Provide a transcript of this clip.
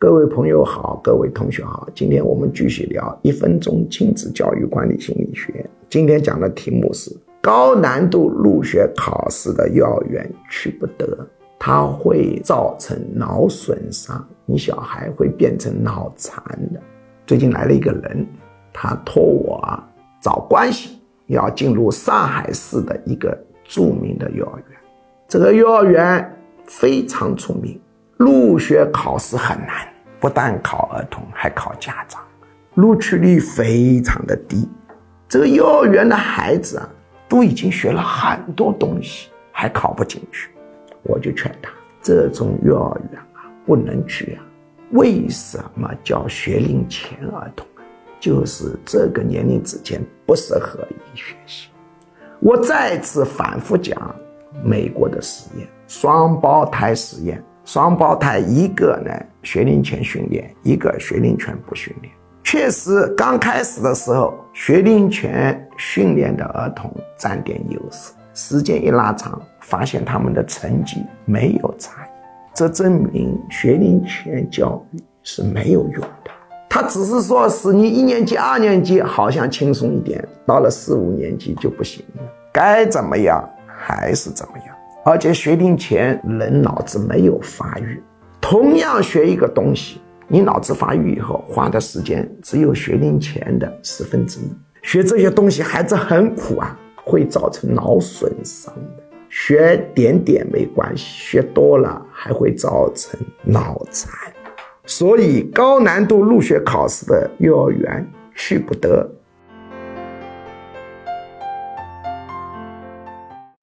各位朋友好，各位同学好，今天我们继续聊一分钟亲子教育管理心理学。今天讲的题目是高难度入学考试的幼儿园去不得，它会造成脑损伤，你小孩会变成脑残的。最近来了一个人，他托我找关系，要进入上海市的一个著名的幼儿园。这个幼儿园非常出名。入学考试很难，不但考儿童，还考家长，录取率非常的低。这个幼儿园的孩子啊，都已经学了很多东西，还考不进去。我就劝他，这种幼儿园啊，不能去啊。为什么叫学龄前儿童？就是这个年龄之间不适合你学习。我再次反复讲美国的实验，双胞胎实验。双胞胎一个呢学龄前训练，一个学龄前不训练。确实，刚开始的时候，学龄前训练的儿童占点优势。时间一拉长，发现他们的成绩没有差异。这证明学龄前教育是没有用的。他只是说是你一年级、二年级好像轻松一点，到了四五年级就不行了，该怎么样还是怎么样。而且学龄前人脑子没有发育，同样学一个东西，你脑子发育以后花的时间只有学龄前的十分之一。学这些东西孩子很苦啊，会造成脑损伤的。学点点没关系，学多了还会造成脑残。所以高难度入学考试的幼儿园去不得。